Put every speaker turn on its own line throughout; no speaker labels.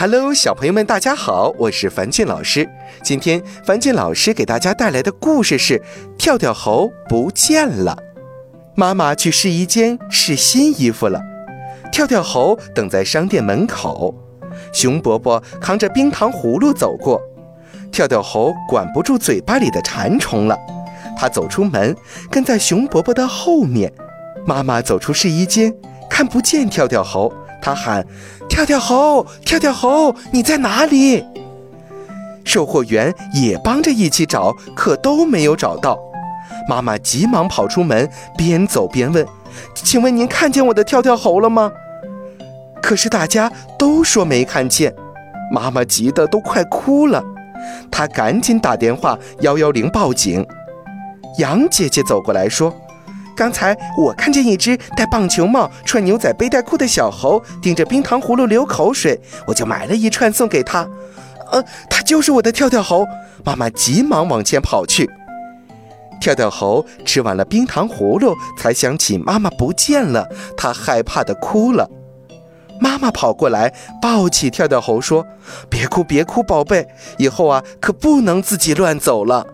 Hello，小朋友们，大家好，我是樊俊老师。今天樊俊老师给大家带来的故事是《跳跳猴不见了》。妈妈去试衣间试新衣服了，跳跳猴等在商店门口。熊伯伯扛着冰糖葫芦走过，跳跳猴管不住嘴巴里的馋虫了，他走出门，跟在熊伯伯的后面。妈妈走出试衣间，看不见跳跳猴。他喊：“跳跳猴，跳跳猴，你在哪里？”售货员也帮着一起找，可都没有找到。妈妈急忙跑出门，边走边问：“请问您看见我的跳跳猴了吗？”可是大家都说没看见。妈妈急得都快哭了，她赶紧打电话幺幺零报警。杨姐姐走过来说。刚才我看见一只戴棒球帽、穿牛仔背带裤的小猴，盯着冰糖葫芦流口水，我就买了一串送给他。呃，他就是我的跳跳猴。妈妈急忙往前跑去。跳跳猴吃完了冰糖葫芦，才想起妈妈不见了，他害怕的哭了。妈妈跑过来抱起跳跳猴说：“别哭，别哭，宝贝，以后啊可不能自己乱走了。”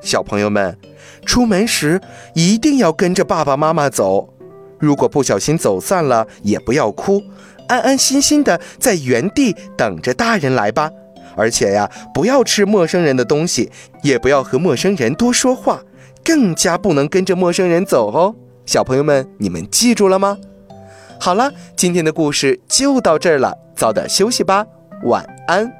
小朋友们。出门时一定要跟着爸爸妈妈走，如果不小心走散了，也不要哭，安安心心的在原地等着大人来吧。而且呀，不要吃陌生人的东西，也不要和陌生人多说话，更加不能跟着陌生人走哦。小朋友们，你们记住了吗？好了，今天的故事就到这儿了，早点休息吧，晚安。